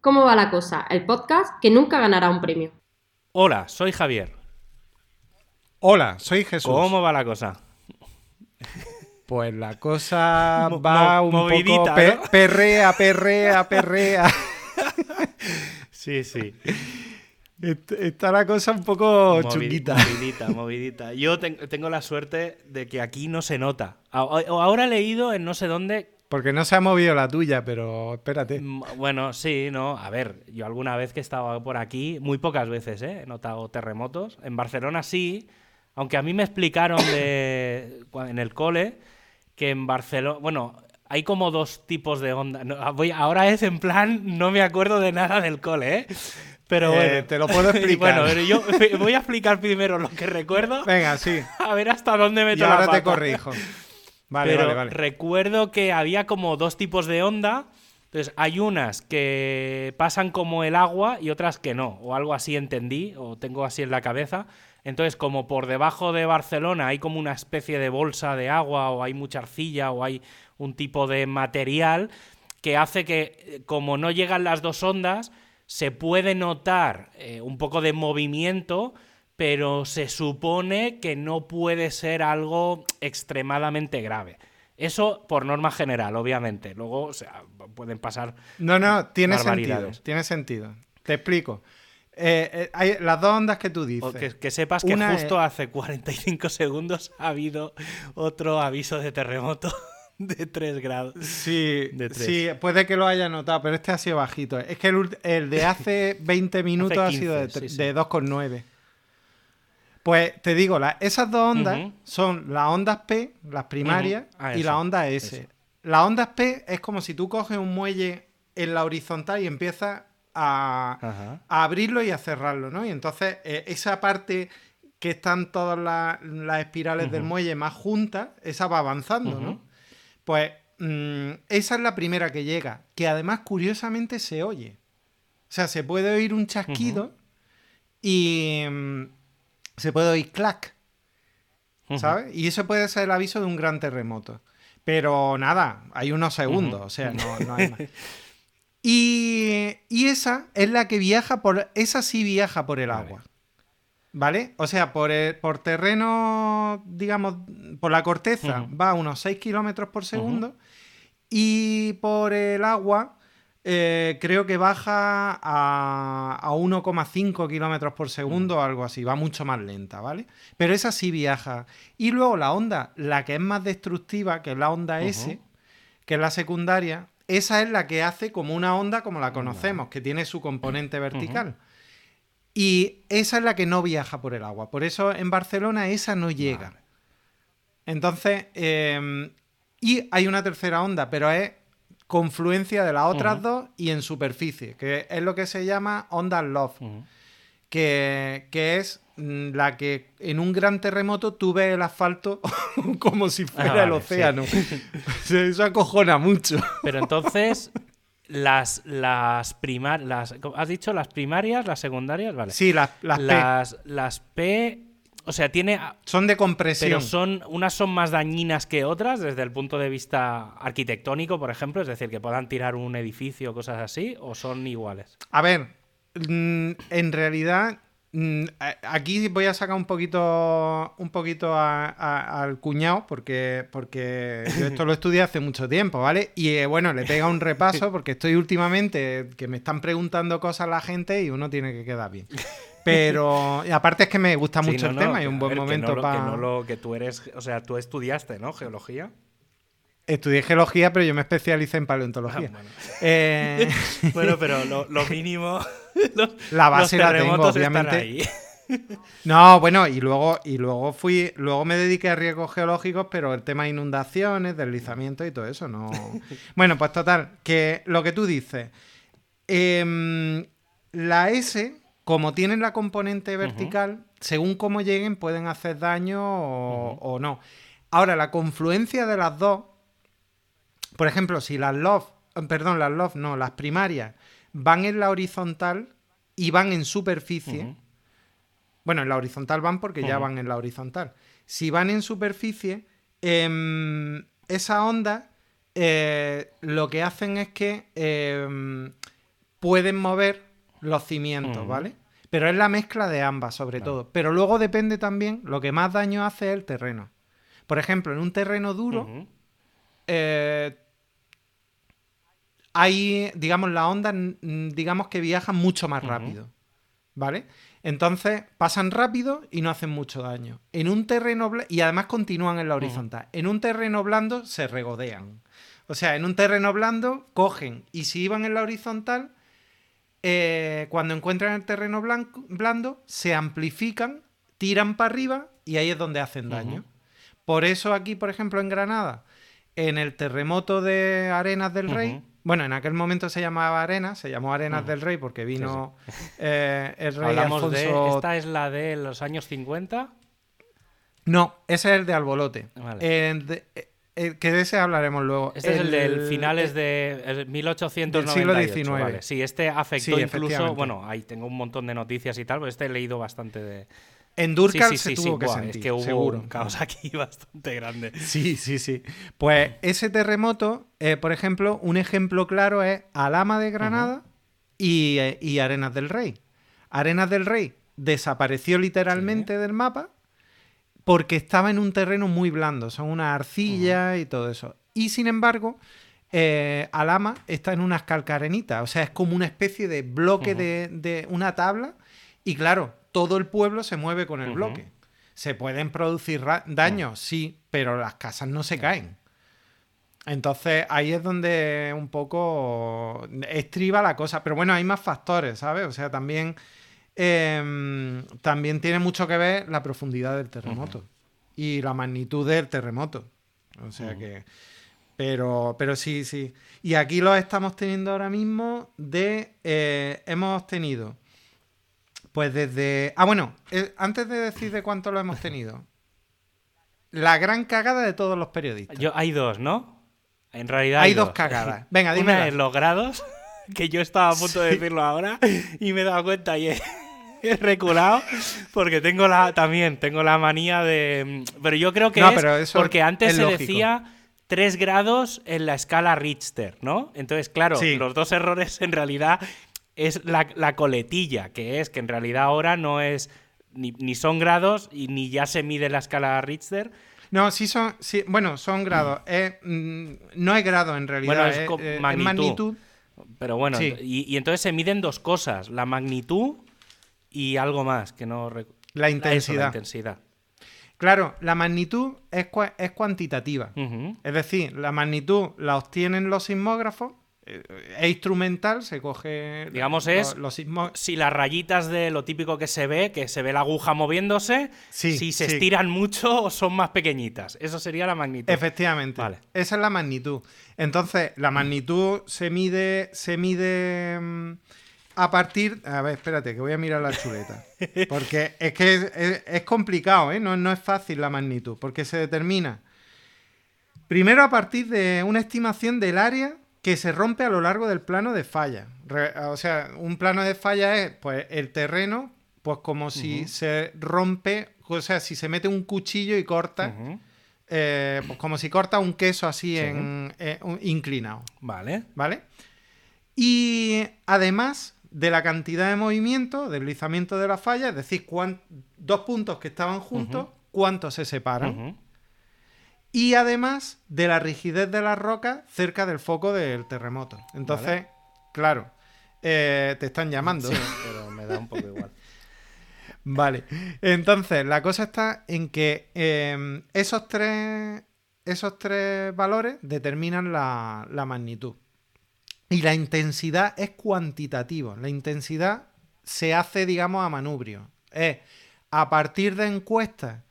¿Cómo va la cosa? El podcast que nunca ganará un premio. Hola, soy Javier. Hola, soy Jesús. ¿Cómo va la cosa? Pues la cosa Mo- va un poco movidita, pe- ¿no? perrea, perrea, perrea. Sí, sí. Est- Está la cosa un poco Movi- chunguita. Movidita, movidita. Yo ten- tengo la suerte de que aquí no se nota. Ahora he leído en no sé dónde. Porque no se ha movido la tuya, pero espérate. mm, Bueno, sí, no. A ver, yo alguna vez que he estado por aquí, muy pocas veces, ¿eh? He notado terremotos. En Barcelona sí, aunque a mí me explicaron de, en el cole que en Barcelona. Bueno, hay como dos tipos de onda. No, voy, ahora es en plan, no me acuerdo de nada del cole, ¿eh? Pero Eh, bueno. te lo puedo Y explicar. bueno, pero yo voy a explicar primero lo que recuerdo. Venga, sí. A ver hasta dónde Y meto la ahora te pata. corrijo. Vale, Pero vale, vale. recuerdo que había como dos tipos de onda. Entonces, hay unas que pasan como el agua y otras que no. O algo así entendí, o tengo así en la cabeza. Entonces, como por debajo de Barcelona hay como una especie de bolsa de agua, o hay mucha arcilla, o hay un tipo de material que hace que, eh, como no llegan las dos ondas, se puede notar eh, un poco de movimiento, pero se supone que no puede ser algo extremadamente grave. Eso por norma general, obviamente. Luego, o sea, pueden pasar. No, no, tiene sentido. Tiene sentido. Te explico. Eh, eh, hay las dos ondas que tú dices. que, que sepas que Una justo es- hace 45 segundos ha habido otro aviso de terremoto de 3 grados. Sí, de tres. sí, puede que lo haya notado, pero este ha sido bajito. Es que el, el de hace 20 minutos ha sido de, 15, tre- sí, sí. de 2,9. Pues te digo, la- esas dos ondas son las ondas P, las primarias. Ah, y eso, las ondas S. eso. Las ondas P es como si tú coges un muelle en la horizontal y empiezas a, abrirlo y a cerrarlo, ¿no? Y entonces eh, esa parte que están todas las, las espirales del muelle más juntas, esa va avanzando, ¿no? Pues mm, esa es la primera que llega, que además curiosamente se oye. O sea, se puede oír un chasquido y se puede oír clac. ¿sabes? Y eso puede ser el aviso de un gran terremoto. Pero nada, hay unos segundos, o sea, no, no hay más. Y, y esa es la que viaja por. Esa sí viaja por el agua. ¿Vale? O sea, por, el- por terreno, digamos, por la corteza va a unos 6 kilómetros por segundo. Y por el agua eh, creo que baja a, a 1,5 kilómetros por segundo o algo así. Va mucho más lenta, ¿vale? Pero esa sí viaja. Y luego la onda, la que es más destructiva, que es la onda S, que es la secundaria, esa es la que hace como una onda como la conocemos, que tiene su componente vertical. Y esa es la que no viaja por el agua. Por eso en Barcelona esa no llega. Entonces, eh, y hay una tercera onda, pero es confluencia de las otras dos y en superficie, que es lo que se llama onda Ujú. que, que es mm, la que en un gran terremoto tú ves el asfalto como si fuera Ah, el vale, sí. océano. Eso acojona mucho. Pero entonces, las, las primarias. ¿Has dicho las primarias, las secundarias? Vale. Sí, las, las P las, las P. O sea, tiene. son de compresión. Pero son. Unas son más dañinas que otras desde el punto de vista arquitectónico, por ejemplo. Es decir, que puedan tirar un edificio o cosas así, o son iguales. A ver, mm, en realidad, mm, a- aquí voy a sacar un poquito, un poquito a- a- al cuñado, porque, porque yo esto lo estudié hace mucho tiempo, ¿vale? Y eh, bueno, le pega un repaso, porque estoy últimamente que me están preguntando cosas la gente y uno tiene que quedar bien. Pero, aparte es que me gusta Sí, mucho no, el no, tema y un buen ver, momento no para... Que, no lo, que tú eres. O sea, tú estudiaste, ¿no? Geología. Estudié geología, pero yo me especialicé en Ah, paleontología. bueno. Eh, Bueno, pero lo, lo mínimo. los- La base los la tengo, obviamente. ahí. No, bueno, y luego, y luego fui, luego me dediqué a riesgos geológicos, pero el tema de inundaciones, deslizamientos y todo eso, no. Bueno, pues total, que lo que tú dices, em, la S, como tienen la componente vertical, según cómo lleguen, pueden hacer daño o, o no. Ahora, la confluencia de las dos, por ejemplo, si las love, perdón, las love, no, las primarias van en la horizontal y van en superficie. Bueno, en la horizontal van porque ya van en la horizontal. Si van en superficie, em, esa onda eh, lo que hacen es que em, pueden mover los cimientos. ¿vale? Pero es la mezcla de ambas, sobre todo. Pero luego depende también, lo que más daño hace es el terreno. Por ejemplo, en un terreno duro, eh, hay, digamos, las ondas, digamos que viajan mucho más rápido, ¿vale? Entonces pasan rápido y no hacen mucho daño. En un terreno y además continúan en la horizontal. En un terreno blando se regodean. O sea, en un terreno blando cogen y si iban en la horizontal, eh, cuando encuentran el terreno blanco- blando, se amplifican, tiran para arriba y ahí es donde hacen daño. Por eso aquí, por ejemplo, en Granada, en el terremoto de Arenas del Rey, bueno, en aquel momento se llamaba Arenas, se llamó Arenas Ujú. del Rey porque vino eh, el rey Hablamos Alfonso... de. Esta es la de los años 50. No, ese es el de Albolote. Vale. De- eh, que de ese hablaremos luego. Este es el del El- finales eh, de el 1898. Del siglo XIX. vale. Sí, este afectó Sí, incluso. Bueno, ahí tengo un montón de noticias y tal, pero este he leído bastante de. En Durkal sí, sí, se sí, tuvo que buah, sentir, Es que hubo seguro. un caos aquí bastante grande. Sí, sí, sí. Pues ese terremoto, eh, por ejemplo, un ejemplo claro es Alama de Granada y Arenas del Rey. Arenas del Rey desapareció literalmente del mapa porque estaba en un terreno muy blando, son unas arcillas y todo eso. Y sin embargo, eh, Alama está en unas calcarenitas, o sea, es como una especie de bloque de, de una tabla y claro, todo el pueblo se mueve con el bloque. ¿Se pueden producir daños? Sí, pero las casas no se caen. Entonces ahí es donde un poco estriba la cosa. Pero bueno, hay más factores, ¿sabes? O sea, también, em, también tiene mucho que ver la profundidad del terremoto y la magnitud del terremoto. O sea que... Pero, pero sí, sí. Y aquí lo estamos teniendo ahora mismo de... eh, hemos tenido... Pues desde... Ah, bueno, eh, antes de decir de cuánto lo hemos tenido. La gran cagada de todos los periodistas. Yo, hay dos, ¿no? En realidad Hay hay, dos cagadas. Venga, Una dímela. es los grados, que yo estaba a punto de Sí. decirlo ahora y me he dado cuenta y he reculado porque tengo la también tengo la manía de pero yo creo que No, es pero eso porque antes es se lógico. decía 3 grados en la escala Richter, ¿no? Entonces, claro, Sí. los dos errores en realidad es la, la coletilla, que es que en realidad ahora no es ni, ni son grados y ni ya se mide la escala Richter, No, sí son... Sí, bueno, son grados. Es, mm, no es grado en realidad. Bueno, es eh, es magnitud. magnitud. Pero bueno, Sí. ent- y, y entonces se miden dos cosas, la magnitud y algo más, que no... La Eso, intensidad. la intensidad. Claro, la magnitud es, es cuantitativa. Es decir, la magnitud la obtienen los sismógrafos. eh, Es instrumental, se coge... Digamos, lo- es- Los sismó- Si las rayitas de lo típico que se ve, que se ve la aguja moviéndose, Sí, si se sí. estiran mucho o son más pequeñitas. Eso sería la magnitud. Efectivamente. Vale. Esa es la magnitud. Entonces, la magnitud se mide, se mide mm, a partir. A ver, espérate, que voy a mirar la chuleta. Porque es que es, es- es complicado, ¿eh? No, no es fácil la magnitud. Porque se determina. Primero a partir de una estimación del área que se rompe a lo largo del plano de falla. Re- o sea, un plano de falla es pues el terreno, pues como si se rompe, o sea, si se mete un cuchillo y corta, eh, pues como si corta un queso así Sí. en, eh, un- inclinado, Vale. ¿vale? Y además de la cantidad de movimiento, deslizamiento de la falla, es decir, cuán- dos puntos que estaban juntos, Ujú. cuántos se separan. Y además de la rigidez de las rocas cerca del foco del terremoto. Entonces, claro, eh, te están llamando. Sí, pero me da un poco igual. Vale. Entonces, la cosa está en que eh, esos, tres, esos tres valores determinan la, la magnitud. Y la intensidad es cuantitativo. La intensidad se hace, digamos, a manubrio. Es a partir de encuestas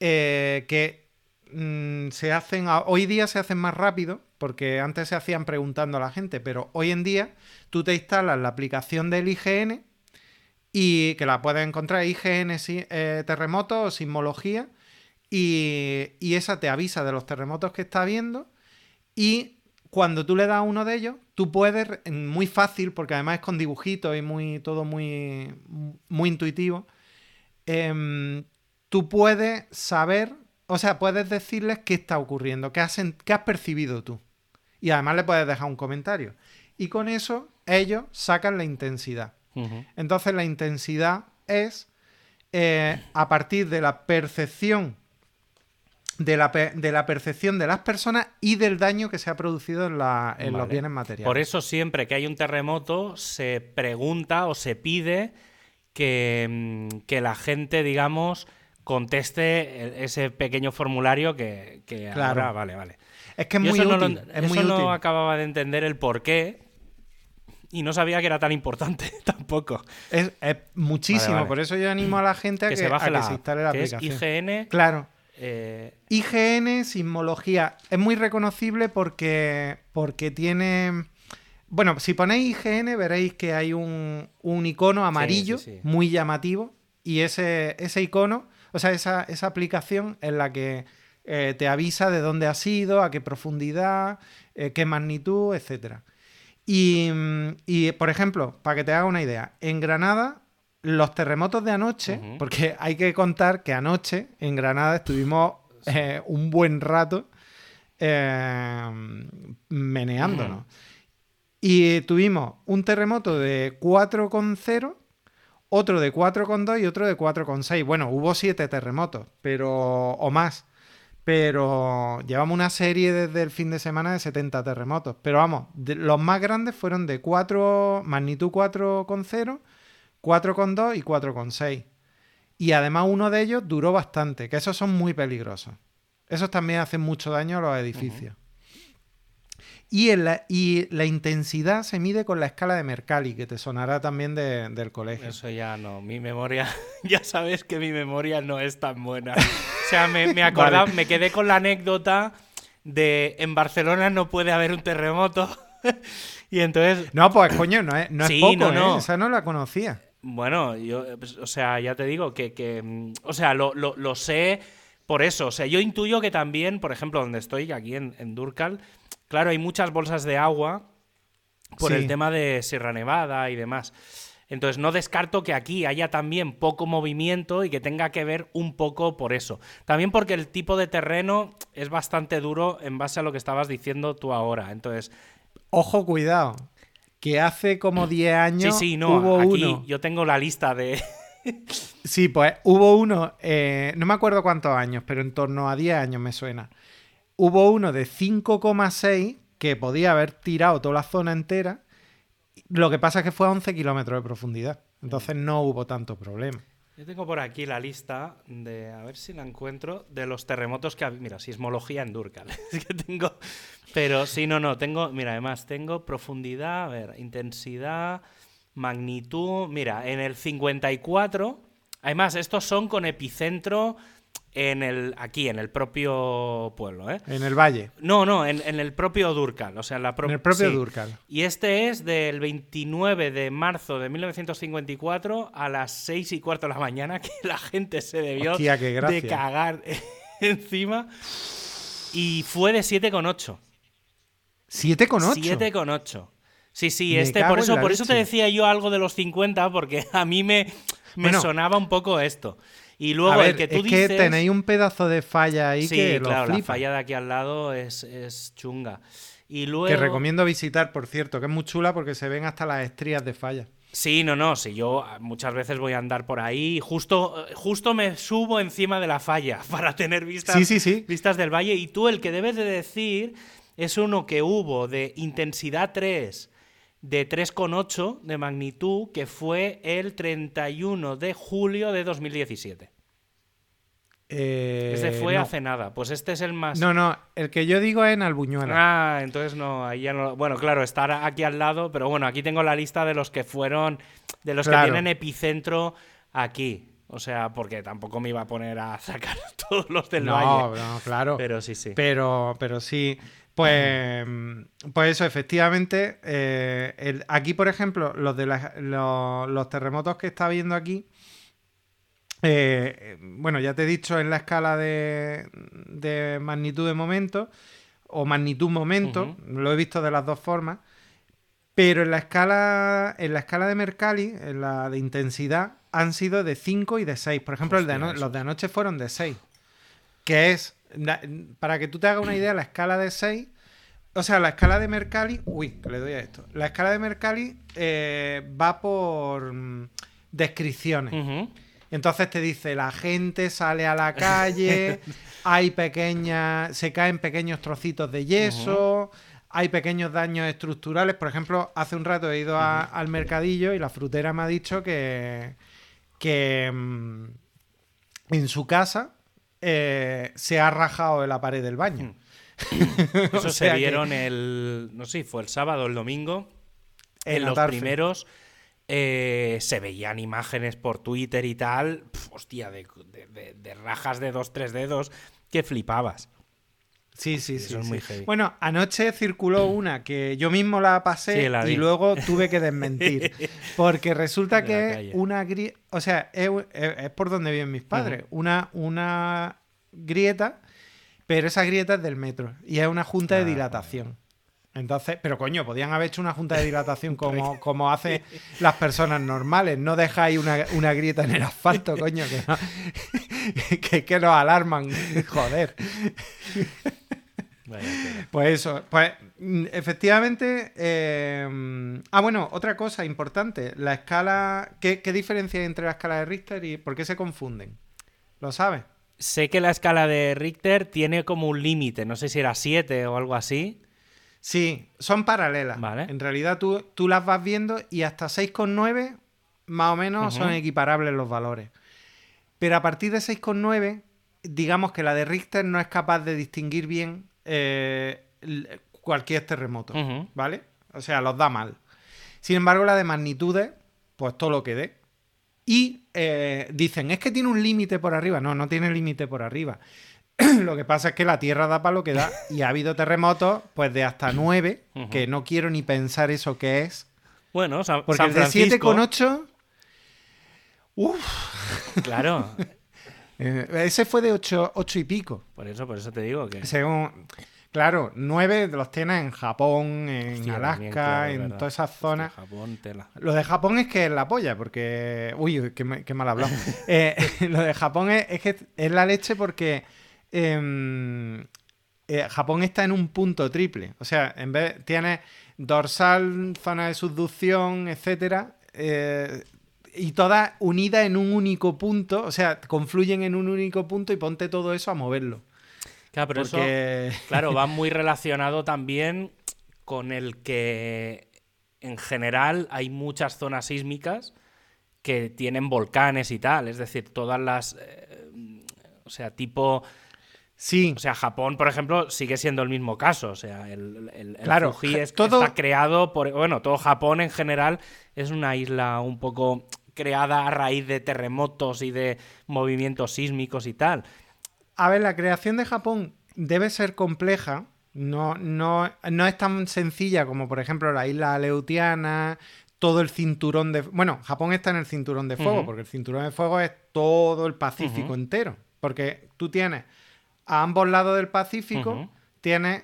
eh, que mm, se hacen, hoy día se hacen más rápido, porque antes se hacían preguntando a la gente, pero hoy en día tú te instalas la aplicación del IGN y que la puedes encontrar IGN si- eh, terremotos o sismología y, y esa te avisa de los terremotos que está viendo y cuando tú le das a uno de ellos, tú puedes, muy fácil, porque además es con dibujitos y muy, todo muy, muy intuitivo, em, tú puedes saber, o sea, puedes decirles qué está ocurriendo, qué has, sen- qué has percibido tú. Y además le puedes dejar un comentario. Y con eso ellos sacan la intensidad. Entonces la intensidad es eh, a partir de la percepción de la, de la percepción de las personas y del daño que se ha producido en, la- en los bienes materiales. Por eso siempre que hay un terremoto se pregunta o se pide que, mm, que la gente, digamos, conteste ese pequeño formulario que, que Claro. ahora, vale, vale. Es que es Yo muy eso no útil. lo- es muy eso no útil. acababa de entender el por qué y no sabía que era tan importante tampoco. Es, es muchísimo. Vale, vale. Por eso yo animo a la gente a que, Que se baje a que la se app, instale la que es aplicación. IGN. Claro. Eh, IGN, sismología, es muy reconocible porque, porque tiene... Bueno, si ponéis IGN veréis que hay un, un icono amarillo sí, sí. muy llamativo y ese, ese icono, o sea, esa, esa aplicación en la que eh, te avisa de dónde has ido, a qué profundidad, eh, qué magnitud, etcétera. Y, y, por ejemplo, para que te haga una idea, en Granada, los terremotos de anoche, porque hay que contar que anoche en Granada estuvimos eh, un buen rato eh, meneándonos. Y tuvimos un terremoto de 4,0, otro de 4,2 y otro de 4,6. Bueno, hubo siete terremotos, pero o más. Pero llevamos una serie desde el fin de semana de 70 terremotos. Pero vamos, de- los más grandes fueron de 4, magnitud 4,0, 4,2 y 4,6. Y además uno de ellos duró bastante, que esos son muy peligrosos. Esos también hacen mucho daño a los edificios. y, en la, y la intensidad se mide con la escala de Mercalli, que te sonará también de- del colegio. Eso ya no, mi memoria, ya sabes que mi memoria no es tan buena. O sea, me, me acordaba, Vale. me quedé con la anécdota de en Barcelona no puede haber un terremoto. y entonces, No, pues coño, no es, no es Sí, poco, no, ¿eh? no. Esa no la conocía. Bueno, yo, eh, pues, o sea, ya te digo que, que, mm, o sea, lo, lo- lo sé por eso. O sea, yo intuyo que también, por ejemplo, donde estoy, aquí en, en Durcal, claro, hay muchas bolsas de agua por Sí. el tema de Sierra Nevada y demás. Entonces no descarto que aquí haya también poco movimiento y que tenga que ver un poco por eso. También porque el tipo de terreno es bastante duro en base a lo que estabas diciendo tú ahora. Entonces, Ojo, cuidado. Que hace como 10 sí, años sí, no, hubo aquí uno. yo tengo la lista de... Sí, pues hubo uno, eh, no me acuerdo cuántos años, pero en torno a 10 años me suena. Hubo uno de 5,6 que podía haber tirado toda la zona entera. Lo que pasa es que fue a 11 kilómetros de profundidad. Entonces no hubo tanto problema. Yo tengo por aquí la lista de, a ver si la encuentro, de los terremotos que... Mira, sismología en Durcal. Es que tengo... Pero sí, no, no, tengo... Mira, además tengo profundidad, a ver, intensidad, magnitud... Mira, en el 54... Además, estos son con epicentro en el aquí, en el propio pueblo, ¿eh? En el valle, No, no, en, en el propio Durcal, o sea, en la pro- en el propio sí. Durcal. Y este es del 29 de marzo de 1954 a las 6 y cuarto de la mañana, que la gente se debió Hostia, de cagar encima. Y fue de 7,8. 7,8. 7,8. Sí, sí, Me este, por eso, por eso te leche. decía yo algo de los 50, porque a mí me, me Bueno. sonaba un poco esto. Y luego A ver, el que tú es dices. que tenéis un pedazo de falla ahí sí, que lo claro, la falla de aquí al lado es, es chunga. Y luego. Que recomiendo visitar, por cierto, que es muy chula porque se ven hasta las estrías de falla. Sí, no, no, sí, yo muchas veces voy a andar por ahí y justo, justo me subo encima de la falla para tener vistas, Sí, sí, sí. vistas del valle y tú el que debes de decir es uno que hubo de intensidad 3 de 3,8 de magnitud que fue el 31 de julio de 2017. Eh, Ese fue no. hace nada, pues este es el más... No, no, el que yo digo es en Albuñuela. Ah, entonces no, ahí ya no. Bueno, claro, estar aquí al lado, pero bueno, aquí tengo la lista de los que fueron, de los Claro. que tienen epicentro aquí. O sea, porque tampoco me iba a poner a sacar todos los del no, valle. no, claro. Pero sí, sí. Pero, pero sí. Pues, pues eso, efectivamente. eh, el- aquí, por ejemplo, los de los, los terremotos que está viendo aquí. eh, bueno, ya te he dicho en la escala de, de magnitud de momento o magnitud momento, lo he visto de las dos formas, pero en la escala en la escala de Mercalli, en la de intensidad, han sido de 5 y de 6. Por ejemplo, el de los de anoche fueron de 6, que es, para que tú te hagas una idea, la escala de 6 O sea, la escala de Mercalli. Uy, que le doy a esto. La escala de Mercalli eh, va por mm, descripciones. Entonces te dice, la gente sale a la calle, hay pequeñas, se caen pequeños trocitos de yeso, hay pequeños daños estructurales. Por ejemplo, hace un rato he ido a- al mercadillo y la frutera me ha dicho que, que mm, en su casa eh, se ha rajado en la pared del baño. Eso O se que- vieron el. No sé fue el sábado o el domingo. En los primeros eh, se veían imágenes por Twitter y tal. pf, hostia, de, de- de- de rajas de dos, tres dedos que flipabas. Sí, sí, sí. sí. muy heavy. Bueno, anoche circuló una que yo mismo la pasé Sí, la vi. y luego tuve que desmentir. Porque resulta De que es una grieta. O sea, es, es- es por donde viven mis padres. una, una grieta, pero esa grieta es del metro. Y es una junta de Ah, dilatación. Entonces, pero coño, podían haber hecho una junta de dilatación como, como hacen las personas normales. No dejáis una, una grieta en el asfalto, coño, que, no- que, que nos alarman. Joder. Pues eso, pues mm, efectivamente. eh, ah, bueno, otra cosa importante. La escala. ¿qué, qué diferencia hay entre la escala de Richter y por qué se confunden? ¿Lo sabes? Sé que la escala de Richter tiene como un límite, no sé si era 7 o algo así. Sí, son paralelas. Vale. En realidad tú, tú las vas viendo y hasta 6,9 más o menos son equiparables los valores. Pero a partir de 6,9, digamos que la de Richter no es capaz de distinguir bien eh, cualquier terremoto. ¿Vale? O sea, los da mal. Sin embargo, la de magnitudes, pues todo lo que dé. Y eh, dicen, es que tiene un límite por arriba. No, no tiene límite por arriba. lo que pasa es que la Tierra da para lo que da. Y ha habido terremotos, pues de hasta 9, Ujú. que no quiero ni pensar eso que es. Bueno, San, Porque San el de Francisco. 7,8... Uf, Claro, eh, ese fue de 8, y pico. por eso, por eso te digo que. Según... Claro, 9 los tienes en Japón, en Hostia, Alaska, también, claro, es en verdad. todas esas Hostia, zonas. Japón, tela. Lo de Japón es que es la polla, porque. Uy, qué, qué mal hablado. Eh, lo de Japón es, es que es la leche porque. em, eh, Japón está en un punto triple. O sea, en vez. Tiene dorsal, zona de subducción, etcétera. Y todas unidas en un único punto. O sea, confluyen en un único punto y ponte todo eso a moverlo. Claro, pero eso. Claro, va muy relacionado también con el que en general hay muchas zonas sísmicas que tienen volcanes y tal. Es decir, todas las. eh, o sea, tipo. Sí. O sea, Japón, por ejemplo, sigue siendo el mismo caso. O sea, el, el, el Claro, Fuji es- todo- está creado por. Bueno, todo Japón en general es una isla un poco creada a raíz de terremotos y de movimientos sísmicos y tal. A ver, la creación de Japón debe ser compleja. No, no, no es tan sencilla como, por ejemplo, la isla Aleutiana, todo el cinturón de... Bueno, Japón está en el cinturón de fuego, porque el cinturón de fuego es todo el Pacífico entero. Porque tú tienes a ambos lados del Pacífico, Ujú. tienes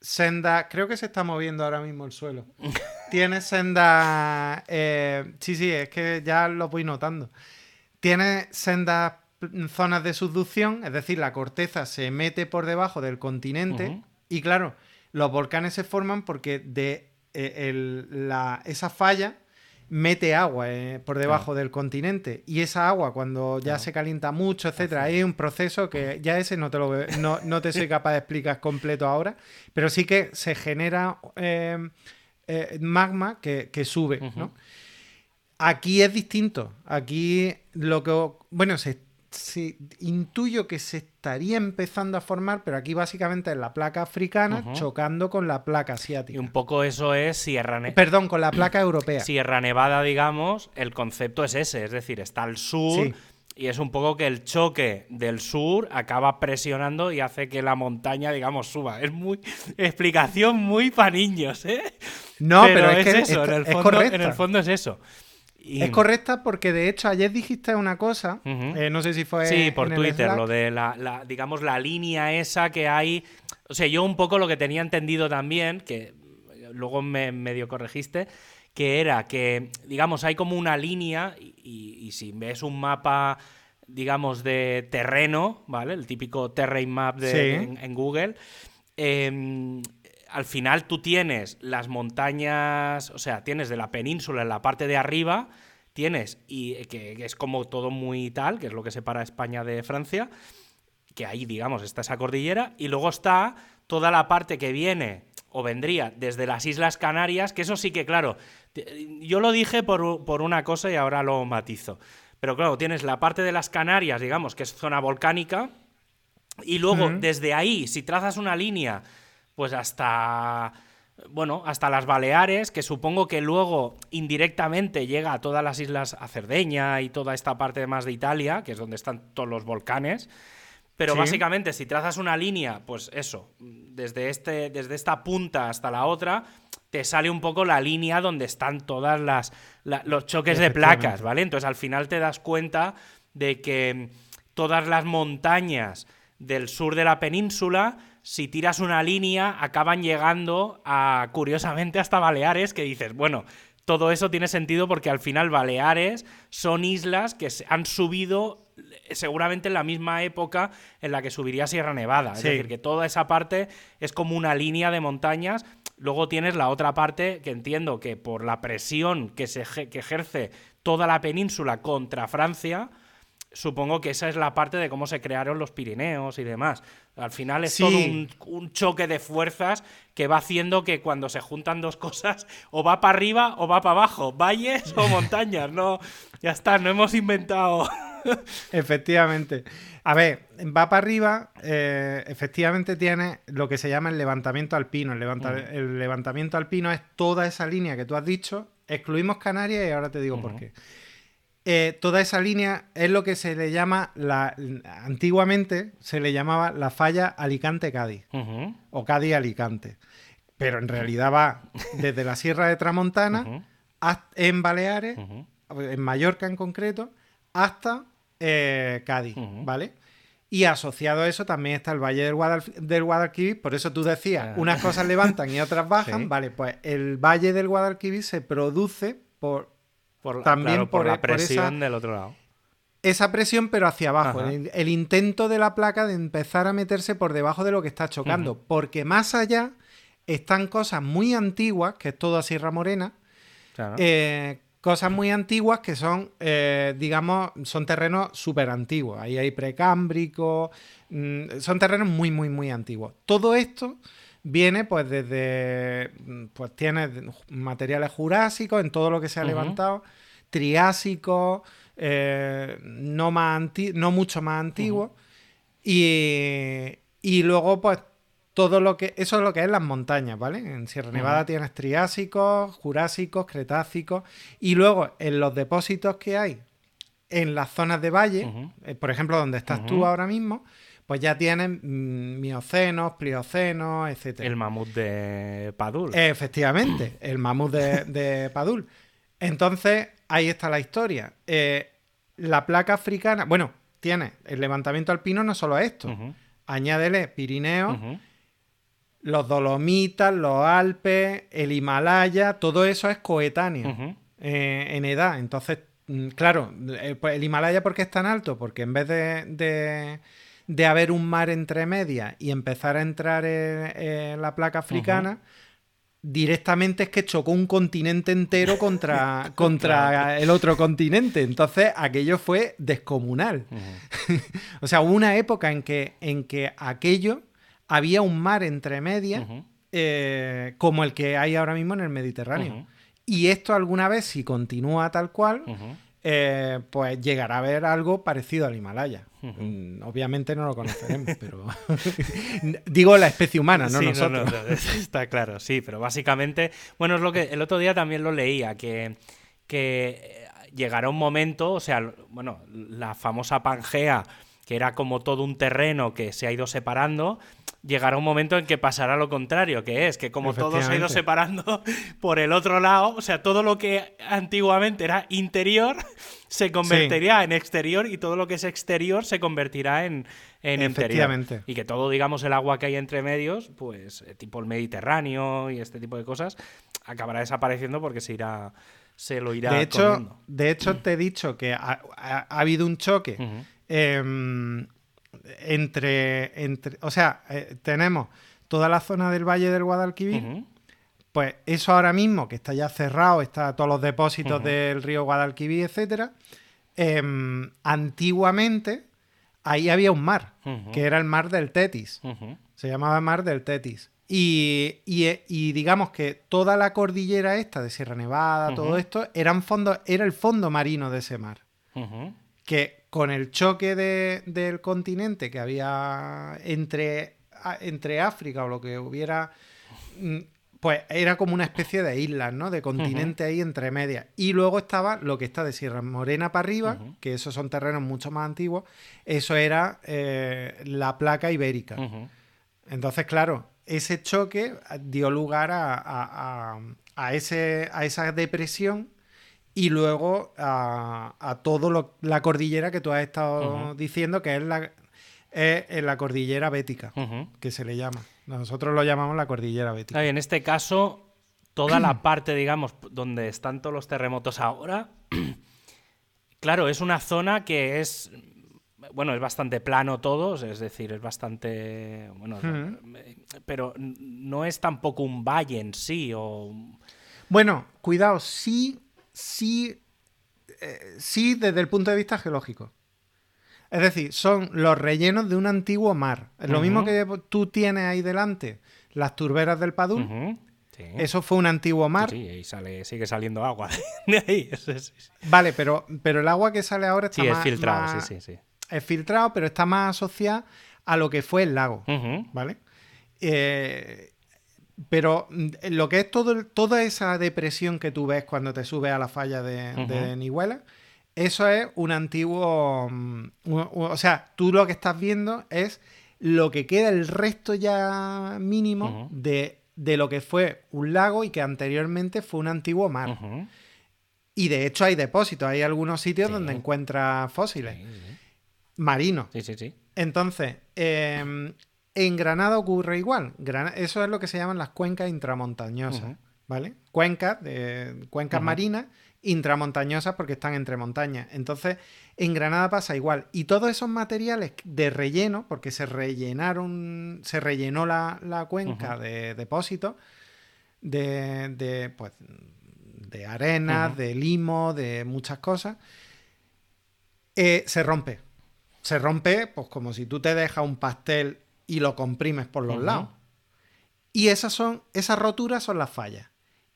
senda... Creo que se está moviendo ahora mismo el suelo. tienes senda... eh, sí, sí, es que ya lo voy notando. Tiene sendas p- zonas de subducción, es decir, la corteza se mete por debajo del continente y claro, los volcanes se forman porque de eh, el- la- esa falla mete agua eh, por debajo del continente y esa agua cuando ya Claro. se calienta mucho, etcétera, hay un proceso que ya ese no te lo no, no te soy capaz de explicar completo ahora, pero sí que se genera eh, eh, magma que, que sube. ¿no? Aquí es distinto. Aquí lo que. Bueno, se, se- intuyo que se estaría empezando a formar, pero aquí básicamente es la placa africana chocando con la placa Y asiática. un poco eso es Sierra, Ne- Perdón, con la placa europea. Sierra Nevada, digamos, el concepto es ese, es decir, está al sur Sí. Y es un poco que el choque del sur acaba presionando y hace que la montaña, digamos, suba. Es muy explicación muy para niños, ¿eh? No, pero, es, que eso, es, en el, es fondo, correcta. en el fondo es eso. Y- Es correcta porque de hecho ayer dijiste una cosa, Ujú. eh, no sé si fue Sí, por en el Twitter, Slack. lo de la, la- digamos, la línea esa que hay. O sea, yo un poco lo que tenía entendido también, que luego me medio corregiste, que era que, digamos, hay como una línea, y, y- y si ves un mapa, digamos, de terreno, ¿vale? El típico terrain map de, Sí. en, en Google. em, al final tú tienes las montañas, o sea, tienes de la península en la parte de arriba, tienes, y que, que es como todo muy tal, que es lo que separa España de Francia, que ahí, digamos, está esa cordillera, y luego está toda la parte que viene o vendría desde las Islas Canarias, que eso sí que, claro, yo lo dije por, por una cosa y ahora lo matizo. Pero claro, tienes la parte de las Canarias, digamos, que es zona volcánica, y luego desde ahí, si trazas una línea, pues hasta, bueno, hasta las Baleares, que supongo que luego indirectamente llega a todas las islas, a Cerdeña y toda esta parte más de Italia, que es donde están todos los volcanes. Pero Sí. básicamente, si trazas una línea, pues eso, desde, este, desde esta punta hasta la otra, te sale un poco la línea donde están todas las la- los choques de placas, ¿vale? Entonces al final te das cuenta de que todas las montañas del sur de la península, si tiras una línea, acaban llegando a, curiosamente, hasta Baleares, que dices, bueno, todo eso tiene sentido porque al final Baleares son islas que se han subido seguramente en la misma época en la que subiría Sierra Nevada. Es Sí. decir, que toda esa parte es como una línea de montañas. Luego tienes la otra parte que entiendo que por la presión que, se, que ejerce toda la península contra Francia, supongo que esa es la parte de cómo se crearon los Pirineos y demás. Al final es Sí. todo un, un choque de fuerzas que va haciendo que cuando se juntan dos cosas, o va para arriba o va para abajo, valles o montañas, no, ya está, no hemos inventado. Efectivamente. A ver, va para arriba, eh, efectivamente tiene lo que se llama el levantamiento alpino. El, levanta- Mm. el levantamiento alpino es toda esa línea que tú has dicho. Excluimos Canarias y ahora te digo por qué. Eh, toda esa línea es lo que se le llama, la, antiguamente se le llamaba la falla Alicante-Cádiz o Cádiz-Alicante. Pero en realidad va desde la Sierra de Tramontana hasta- en Baleares en Mallorca en concreto, hasta eh, Cádiz. ¿vale? Y asociado a eso también está el Valle del, Guadal- del Guadalquivir, por eso tú decías, Ah. unas cosas levantan y otras bajan, Sí. ¿vale? Pues el Valle del Guadalquivir se produce por Por, la- También claro, por, por- la por esa- presión del otro lado. esa presión, pero hacia abajo. El, el intento de la placa de empezar a meterse por debajo de lo que está chocando, porque más allá están cosas muy antiguas, que es toda Sierra Morena, Claro. eh, cosas muy antiguas que son, eh, digamos, son terrenos súper antiguos. Ahí hay precámbrico, mm, son terrenos muy, muy, muy antiguos. Todo esto viene pues desde, mm, pues tienes materiales jurásicos en todo lo que se ha levantado, triásicos, eh, no, más anti- no mucho más antiguos, y, y luego pues todo lo que. Eso es lo que es las montañas, ¿vale? En Sierra Nevada tienes triásicos, jurásicos, cretácicos. Y luego en los depósitos que hay en las zonas de valle, eh, por ejemplo, donde estás tú ahora mismo, pues ya tienes mm, miocenos, pliocenos, etcétera. El mamut de Padul. Efectivamente, el mamut de, de Padul. Entonces, ahí está la historia. Eh, la placa africana, bueno, tiene el levantamiento alpino, no solo esto. Añádele Pirineo, ujú. los Dolomitas, los Alpes, el Himalaya, todo eso es coetáneo eh, en edad. Entonces, mm, claro, eh, pues el Himalaya, ¿por qué es tan alto? Porque en vez de, de- de haber un mar entre medias y empezar a entrar en, en la placa africana, directamente es que chocó un continente entero contra, contra el otro continente. Entonces, aquello fue descomunal. O sea, hubo una época en que, en que aquello había un mar entre medias eh, como el que hay ahora mismo en el Mediterráneo. Y esto alguna vez, si continúa tal cual, eh, pues llegará a haber algo parecido al Himalaya. Mm, Obviamente no lo conoceremos, pero digo la especie humana, no Sí, nosotros. no, no, está claro, sí, pero básicamente, bueno, es lo que el otro día también lo leía, que, que eh, llegará un momento, o sea, bueno, la famosa Pangea, que era como todo un terreno que se ha ido separando, llegará un momento en que pasará lo contrario, que es que como todo se ha ido separando por el otro lado, o sea, todo lo que antiguamente era interior se convertiría en exterior y todo lo que es exterior se convertirá en, en interior. Efectivamente. Y que todo, digamos, el agua que hay entre medios, pues eh, tipo el Mediterráneo y este tipo de cosas, acabará desapareciendo porque se irá, se lo irá De hecho, comiendo. de hecho, te he dicho que ha, ha- ha habido un choque. Em, entre, entre. O sea, eh, tenemos toda la zona del Valle del Guadalquivir, pues eso ahora mismo, que está ya cerrado, está todos los depósitos del río Guadalquivir, etcétera, em, antiguamente ahí había un mar, que era el mar del Tetis. Se llamaba Mar del Tetis. Y, y- y digamos que toda la cordillera esta de Sierra Nevada, todo esto, eran fondos, era el fondo marino de ese mar. Que con el choque de- del continente que había entre, entre África o lo que hubiera, mm, pues era como una especie de islas, ¿no? De continente ahí entre medias. Y luego estaba lo que está de Sierra Morena para arriba, que esos son terrenos mucho más antiguos. Eso era eh, la placa ibérica. Entonces, claro, ese choque dio lugar a, a- a- a ese, a esa depresión y luego a, a todo lo- la cordillera que tú has estado diciendo, que es la, es en la cordillera bética, que se le llama. Nosotros lo llamamos la cordillera bética. Ay, En este caso, toda la parte, digamos, donde están todos los terremotos ahora, claro, es una zona que es, bueno, es bastante plano todo, es decir, es bastante, bueno, pero no es tampoco un valle en sí, o... Bueno, cuidado, sí, sí, eh, sí desde el punto de vista geológico. Es decir, son los rellenos de un antiguo mar. Es Lo mismo que tú tienes ahí delante, las turberas del. Sí. eso fue un antiguo mar. Sí, sí, y sale, sigue saliendo agua de ahí. Sí. Vale, pero, pero el agua que sale ahora está Sí, es más, filtrado, más- sí, sí, sí. Es filtrado, pero está más asociada a lo que fue el lago. ¿Vale? Eh, pero mm, lo que es todo, toda esa depresión que tú ves cuando te subes a la falla de. Nihuela, eso es un antiguo. mm, o sea, tú lo que estás viendo es lo que queda, el resto ya mínimo de, de lo que fue un lago y que anteriormente fue un antiguo mar. Y de hecho hay depósitos, hay algunos sitios Sí. donde encuentras fósiles Sí, sí, marinos. sí, sí, sí. Entonces, eh, en Granada ocurre igual. Eso es lo que se llaman las cuencas intramontañosas. ¿vale? Cuencas, de, cuencas marinas intramontañosas porque están entre montañas. Entonces, en Granada pasa igual. Y todos esos materiales de relleno, porque se rellenaron, se rellenó la, la cuenca de depósitos de, de, pues, de arenas, de limo, de muchas cosas, eh, se rompe. Se rompe, pues como si tú te dejas un pastel y lo comprimes por los lados. Y esas son, esas roturas son las fallas.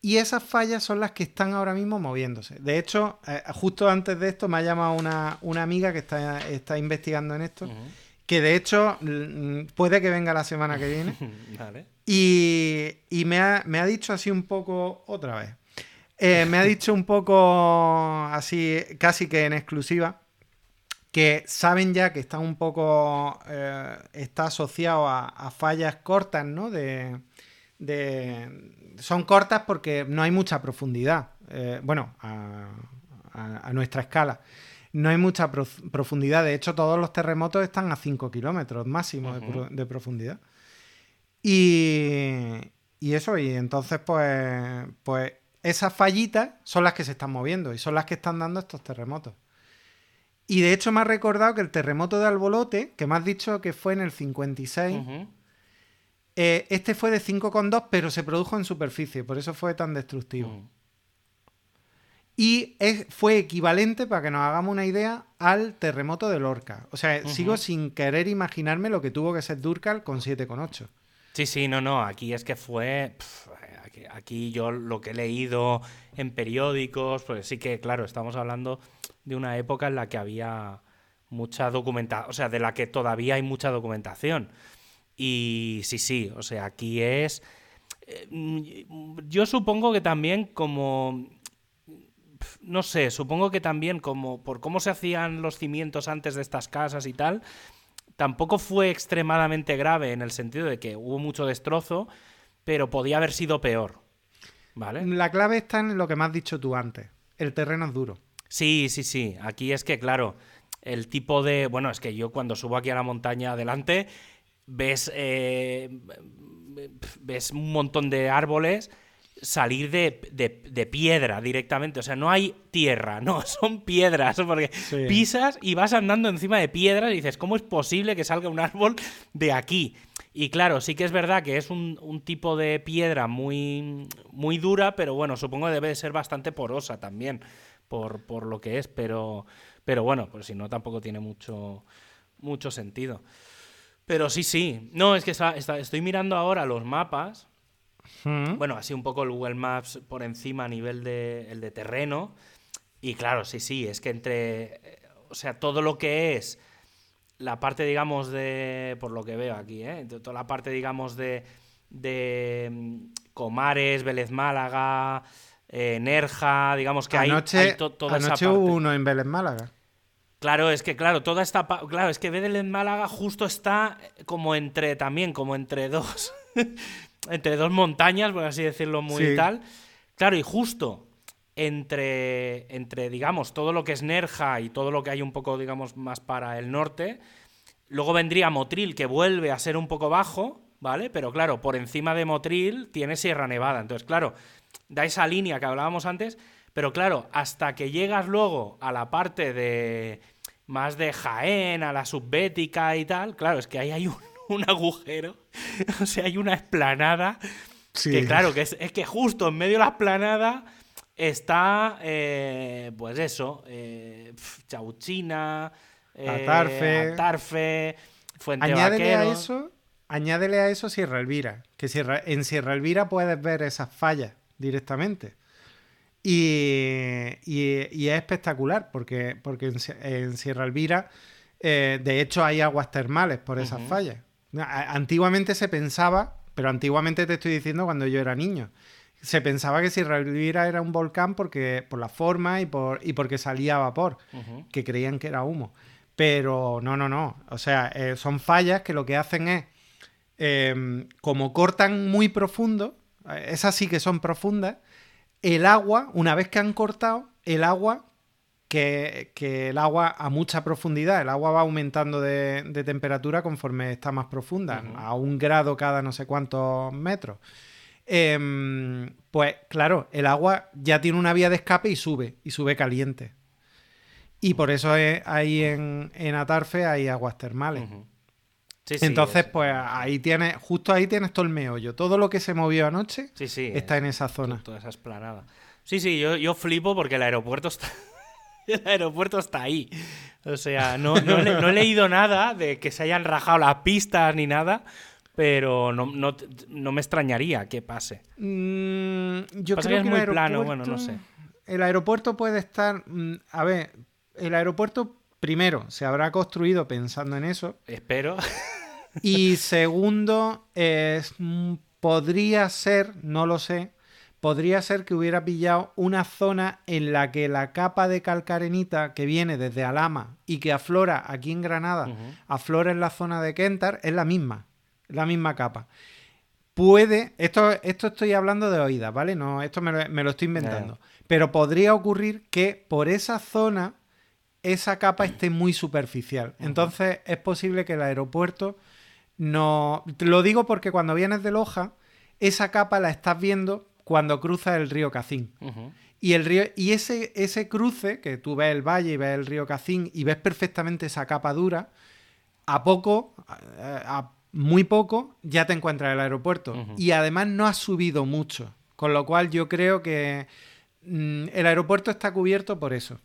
Y esas fallas son las que están ahora mismo moviéndose. De hecho, eh, justo antes de esto me ha llamado una, una amiga que está, está investigando en esto, que de hecho mm, puede que venga la semana que viene. Vale. Y, y me, ha, me ha dicho así un poco, otra vez, Eh, me ha dicho un poco así, casi que en exclusiva, que saben ya que está un poco, eh, está asociado a, a fallas cortas, ¿no? De, de- son cortas porque no hay mucha profundidad, eh, bueno, a, a- a nuestra escala. No hay mucha prof- profundidad, de hecho todos los terremotos están a 5 kilómetros máximo de pro- de profundidad. Y, y eso, y entonces, pues, pues esas fallitas son las que se están moviendo y son las que están dando estos terremotos. Y de hecho me ha recordado que el terremoto de Albolote, que me has dicho que fue en el 56, Ujú. eh, este fue de 5,2, pero se produjo en superficie, por eso fue tan destructivo. Y es- fue equivalente, para que nos hagamos una idea, al terremoto de Lorca. O sea, sigo sin querer imaginarme lo que tuvo que ser Durcal con 7,8. Sí, sí, no, no, aquí es que fue... aquí, yo lo que he leído en periódicos, pues sí que, claro, estamos hablando de una época en la que había mucha documentación, o sea, de la que todavía hay mucha documentación. Y sí, sí, o sea, aquí es... eh, Yo supongo que también como... No sé, supongo que también como por cómo se hacían los cimientos antes de estas casas y tal, tampoco fue extremadamente grave en el sentido de que hubo mucho destrozo, pero podía haber sido peor. ¿Vale? La clave está en lo que me has dicho tú antes. El terreno es duro. Sí, sí, sí. Aquí es que, claro, el tipo de. Bueno, es que yo cuando subo aquí a la montaña adelante, ves. eh, ves un montón de árboles salir de, de- de piedra directamente. O sea, no hay tierra, no, son piedras. Porque Sí. pisas y vas andando encima de piedras y dices, ¿cómo es posible que salga un árbol de aquí? Y claro, sí que es verdad que es un, un, tipo de piedra muy, muy dura, pero bueno, supongo que debe de ser bastante porosa también, por, por lo que es, pero, pero bueno, pues si no, tampoco tiene mucho, mucho sentido. Pero sí, sí. No, es que está, estoy mirando ahora los mapas. Mm. Bueno, así un poco el Google Maps por encima a nivel de, el de terreno. Y claro, sí, sí, es que entre. O sea, todo lo que es la parte, digamos, de. Por lo que veo aquí, ¿eh? Toda la parte, digamos, de. de mm, Comares, Vélez Málaga, eh, Nerja, digamos que anoche, hay, hay to, toda anoche esa parte. hubo uno en Vélez Málaga. Claro, es que claro, toda esta claro, es que en Málaga justo está como entre también como entre dos entre dos montañas, por así decirlo muy Sí. tal. Claro, y justo entre entre digamos todo lo que es Nerja y todo lo que hay un poco digamos más para el norte, luego vendría Motril que vuelve a ser un poco bajo, ¿vale? Pero claro, por encima de Motril tiene Sierra Nevada. Entonces, claro, da esa línea que hablábamos antes, pero claro, hasta que llegas luego a la parte de más de Jaén, a la subbética y tal, claro, es que ahí hay un, un agujero, o sea, hay una esplanada, Sí. que claro, que es, es que justo en medio de la esplanada está, eh, pues eso, eh, Chauchina, eh, Atarfe. Atarfe, Fuente Añádele a eso, añádele a eso Sierra Elvira. Que Sierra- en Sierra Elvira puedes ver esas fallas directamente. Y, y- y es espectacular, porque, porque en, Sie- en Sierra Elvira, eh, de hecho, hay aguas termales por esas fallas. Antiguamente se pensaba, pero antiguamente te estoy diciendo cuando yo era niño, se pensaba que Sierra Elvira era un volcán porque, por la forma y, por, y porque salía vapor que creían que era humo. Pero no, no, no. O sea, eh, son fallas que lo que hacen es, eh, como cortan muy profundo, eh, esas sí que son profundas, el agua, una vez que han cortado, el agua, que, que el agua a mucha profundidad, el agua va aumentando de, de temperatura conforme está más profunda, a un grado cada no sé cuántos metros. Em, pues claro, el agua ya tiene una vía de escape y sube, y sube caliente. Y por eso es- ahí en, en Atarfe hay aguas termales. Ujú. Sí, sí, Entonces, es- pues ahí tienes, justo ahí tienes todo el meollo. Todo lo que se movió anoche sí, está es- en esa zona. Toda esa esplanada. Sí, sí, yo, yo flipo porque el aeropuerto está. El aeropuerto está ahí. O sea, no, no, he, no he leído nada de que se hayan rajado las pistas ni nada, pero no, no, no me extrañaría que pase. Mm, yo Pasa creo que es el muy plano, aeropuerto- bueno, no sé. El aeropuerto puede estar. mm, a ver, el aeropuerto, primero, se habrá construido pensando en eso. Espero. Y segundo, es, podría ser, no lo sé, podría ser que hubiera pillado una zona en la que la capa de calcarenita que viene desde Alama y que aflora aquí en Granada, aflora en la zona de Kentar, es la misma, la misma capa. Puede, esto, esto estoy hablando de oídas, ¿vale? No, esto me lo, me lo estoy inventando. Pero podría ocurrir que por esa zona esa capa esté muy superficial. Entonces es posible que el aeropuerto no... Te Lo digo porque cuando vienes de Loja, esa capa la estás viendo cuando cruzas el río Cacín. Y, el río, y ese, ese cruce, que tú ves el valle y ves el río Cacín y ves perfectamente esa capa dura, a poco, a, a muy poco, ya te encuentras el aeropuerto. Y además no ha subido mucho. Con lo cual yo creo que mm, el aeropuerto está cubierto por eso.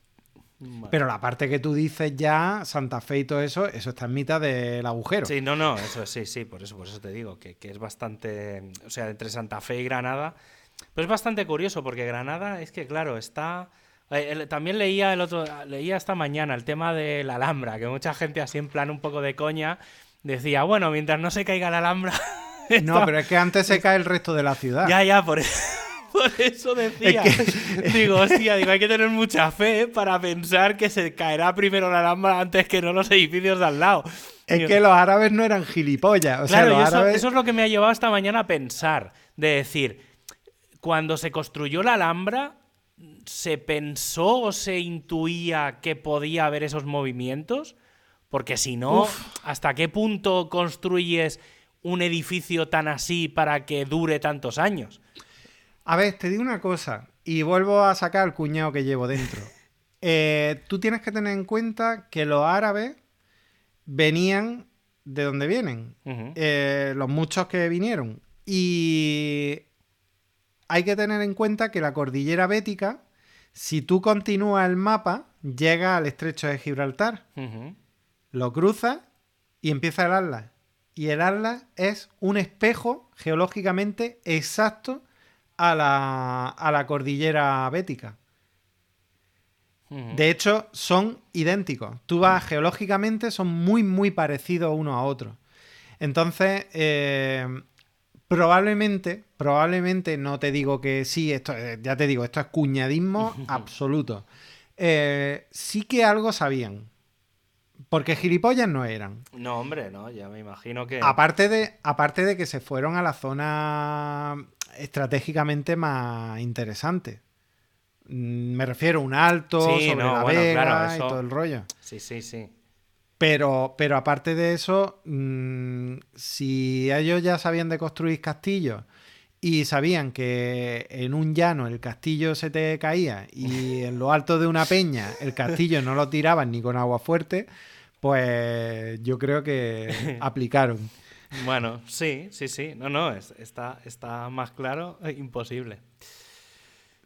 Vale. Pero la parte que tú dices ya, Santa Fe y todo eso, eso está en mitad del agujero. Sí, no, no, eso sí, sí, por eso, por eso te digo, que, que es bastante, o sea, entre Santa Fe y Granada, pues es bastante curioso, porque Granada es que, claro, está... eh, también leía el otro, leía esta mañana el tema de la Alhambra, que mucha gente así en plan un poco de coña decía, bueno, mientras no se caiga la Alhambra... No, pero es que antes se cae el resto de la ciudad. Ya, ya, por, por eso decía. Es Digo, hostia, digo, hay que tener mucha fe para pensar que se caerá primero la Alhambra antes que no los edificios de al lado. Es Digo, que los árabes no eran gilipollas. O sea, Claro, los eso, árabes... eso es lo que me ha llevado esta mañana a pensar. De decir, cuando se construyó la Alhambra, ¿se pensó o se intuía que podía haber esos movimientos? Porque si no, Uf. ¿hasta qué punto construyes un edificio tan así para que dure tantos años? A ver, te digo una cosa, y vuelvo a sacar el cuñado que llevo dentro. Eh, tú tienes que tener en cuenta que los árabes venían de dónde vienen, eh, los muchos que vinieron. Y hay que tener en cuenta que la cordillera bética, si tú continúas el mapa, llega al estrecho de Gibraltar. Lo cruzas y empieza el Atlas. Y el Atlas es un espejo geológicamente exacto a la, a la cordillera bética. De hecho, son idénticos. Tú vas geológicamente, son muy, muy parecidos uno a otro. Entonces, eh, probablemente, probablemente, no te digo que sí, esto, eh, ya te digo, esto es cuñadismo absoluto. Eh, sí que algo sabían. Porque gilipollas no eran. No, hombre, no, ya me imagino que. Aparte de, aparte de que se fueron a la zona estratégicamente más interesante. Mm, Me refiero a un alto, Sí, sobre no, la bueno, Vega claro, y todo el rollo. Sí, sí, sí. Pero, pero aparte de eso, mm, si ellos ya sabían de construir castillos y sabían que en un llano el castillo se te caía y en lo alto de una peña el castillo no lo tiraban ni con agua fuerte, pues yo creo que aplicaron. Bueno, sí, sí, sí. No, no, es- está, está más claro, eh, imposible.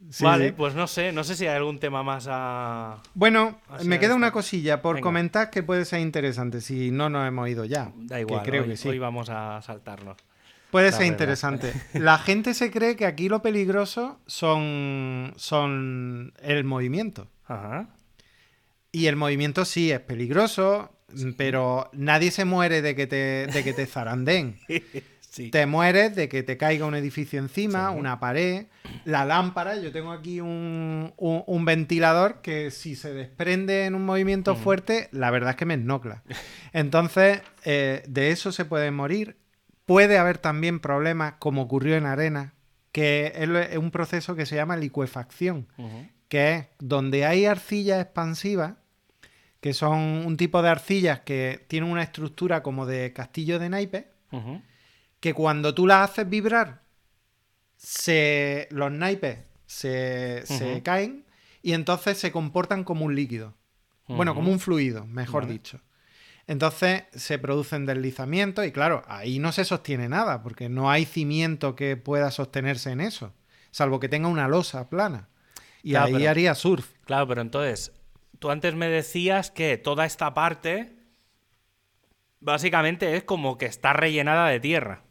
Sí, vale, sí. pues no sé, no sé si hay algún tema más a. Bueno, me queda una cosilla por Venga. comentar que puede ser interesante si no nos hemos ido ya. Da que igual, creo hoy, que sí. hoy vamos a saltarnos. Puede La ser verdad. interesante. La gente se cree que aquí lo peligroso son, son el movimiento. Ajá. Y el movimiento sí es peligroso, pero nadie se muere de que te, de que te zarandeen. Sí. Te mueres de que te caiga un edificio encima, Sí. una pared, la lámpara. Yo tengo aquí un, un- un ventilador que si se desprende en un movimiento fuerte, la verdad es que me esnocla. Entonces, eh, de eso se puede morir. Puede haber también problemas, como ocurrió en Arena, que es un proceso que se llama licuefacción que es donde hay arcillas expansivas, que son un tipo de arcillas que tienen una estructura como de castillo de naipes, que cuando tú las haces vibrar, se, los naipes se, se caen y entonces se comportan como un líquido. Bueno, como un fluido, mejor Vale. dicho. Entonces se producen deslizamientos y claro, ahí no se sostiene nada, porque no hay cimiento que pueda sostenerse en eso, salvo que tenga una losa plana. Y Claro, ahí pero- haría surf. Claro, pero entonces, tú antes me decías que toda esta parte básicamente es como que está rellenada de tierra.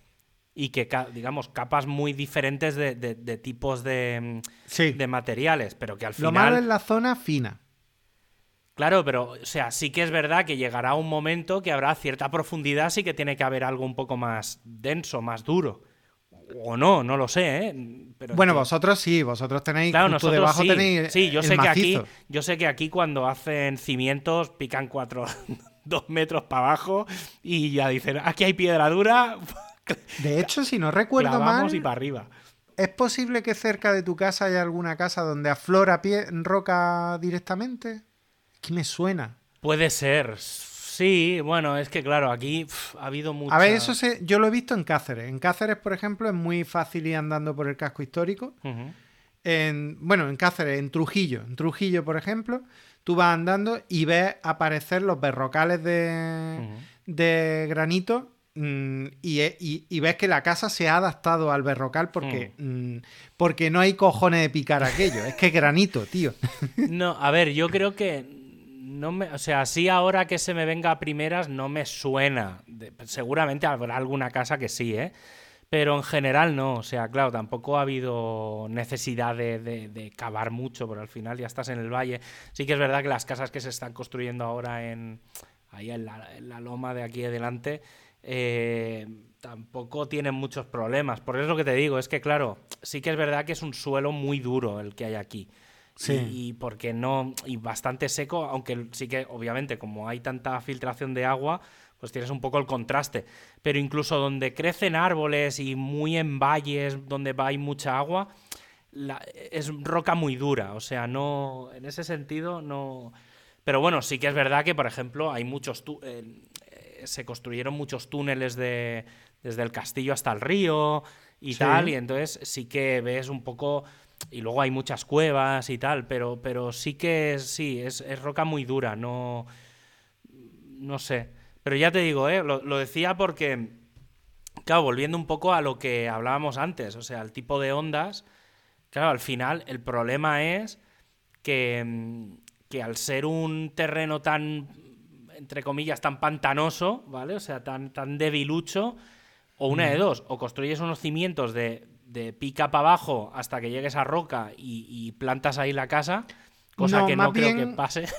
Y que, digamos, capas muy diferentes de, de- de tipos de, mm, Sí. de materiales, pero que al Lo final... malo es la zona fina. Claro, pero, o sea, sí que es verdad que llegará un momento que habrá cierta profundidad, sí que tiene que haber algo un poco más denso, más duro. O no, no lo sé, ¿eh? Pero Bueno, vosotros sí, vosotros tenéis Claro, nosotros debajo sí. tenéis sí, yo el sé que aquí, yo sé que aquí cuando hacen cimientos pican cuatro, dos metros para abajo y ya dicen, aquí hay piedra dura, De hecho, si no recuerdo clavamos mal, y para arriba. ¿es posible que cerca de tu casa haya alguna casa donde aflora pie roca directamente? Que me suena. Puede ser, sí, bueno, es que claro, aquí ha habido mucha... A ver, eso se, yo lo he visto en Cáceres. En Cáceres, por ejemplo, es muy fácil ir andando por el casco histórico. Ujú. En, bueno, en Cáceres, en Trujillo. En Trujillo, por ejemplo, tú vas andando y ves aparecer los berrocales de, de granito mm, y, y- y ves que la casa se ha adaptado al berrocal porque, mm, porque no hay cojones de picar aquello. Es que es granito, tío. No, a ver, yo creo que no me, o sea, sí ahora que se me venga a primeras no me suena. Seguramente habrá alguna casa que sí, ¿eh? Pero en general no, o sea, claro, tampoco ha habido necesidad de, de- de cavar mucho, pero al final ya estás en el valle. Sí que es verdad que las casas que se están construyendo ahora en ahí en la, loma de aquí adelante eh, tampoco tienen muchos problemas. Por eso es lo que te digo, es que claro, sí que es verdad que es un suelo muy duro el que hay aquí. Sí. Y, y porque no. Y bastante seco, aunque sí que, obviamente, como hay tanta filtración de agua, pues tienes un poco el contraste. Pero incluso donde crecen árboles y muy en valles, donde va- hay mucha agua, la- es roca muy dura. O sea, no. En ese sentido, no. Pero bueno, sí que es verdad que, por ejemplo, hay muchos. tú- eh, eh, se construyeron muchos túneles de, desde el castillo hasta el río y Sí. tal, y entonces sí que ves un poco. Y luego hay muchas cuevas y tal, pero, pero sí que es, sí, es, es roca muy dura, no. No sé. Pero ya te digo, ¿eh? lo, lo decía porque, claro, volviendo un poco a lo que hablábamos antes, o sea, el tipo de ondas, claro, al final el problema es que, que al ser un terreno tan, entre comillas, tan pantanoso, ¿vale? O sea, tan, tan debilucho, o una de dos, o construyes unos cimientos de, de pica para abajo hasta que llegues a roca y, y plantas ahí la casa, cosa No, que no creo que pase.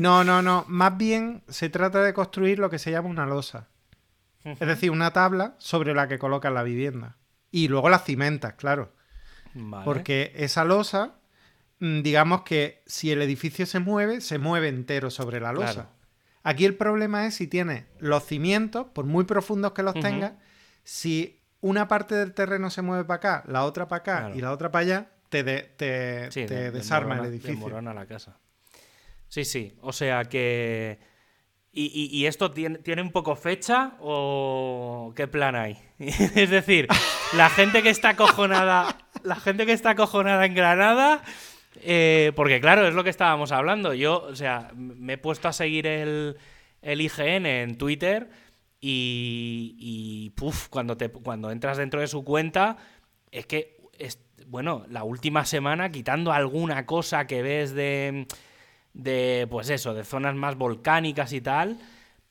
No, no, no. Más bien se trata de construir lo que se llama una losa. Es decir, una tabla sobre la que colocas la vivienda. Y luego las cimentas, claro. Vale. Porque esa losa, mm, digamos que si el edificio se mueve, se mueve entero sobre la losa. Claro. Aquí el problema es si tienes los cimientos, por muy profundos que los Ujú. tengas, si una parte del terreno se mueve para acá, la otra para acá Claro. y la otra para allá, te, de- te, Sí, te de- desarma desmorona- el edificio. la casa. Sí, sí. O sea que. ¿Y, y- y esto tiene, tiene un poco fecha o qué plan hay? es decir, la gente que está acojonada. La gente que está acojonada en Granada. eh, porque claro, es lo que estábamos hablando. Yo, o sea, me he puesto a seguir el, el IGN en Twitter y, y puf, cuando, te, cuando entras dentro de su cuenta, es que, es, bueno, la última semana, quitando alguna cosa que ves de, de, pues eso, de zonas más volcánicas y tal,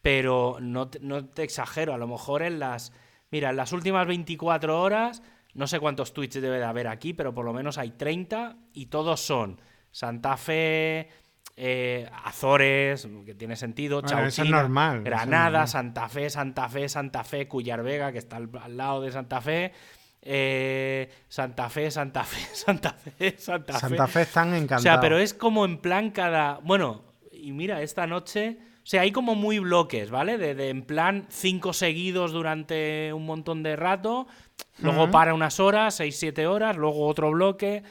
pero no no te exagero, a lo mejor en las, mira, en las últimas 24 horas, no sé cuántos tweets debe de haber aquí, pero por lo menos hay 30 y todos son Santa Fe... eh, Azores, que tiene sentido, Bueno, eso es Chauchina, normal, eso es Granada, normal. Santa Fe, Santa Fe, Santa Fe, Cuyar Vega, que está al, al lado de Santa Fe, eh, Santa Fe, Santa Fe, Santa Fe, Santa, Santa Fe están O encantados. sea, pero es como en plan cada. Bueno, y mira, esta noche. O sea, hay como muy bloques, ¿vale? De, de en plan cinco seguidos durante un montón de rato. Luego para unas horas, seis, siete horas. Luego otro bloque.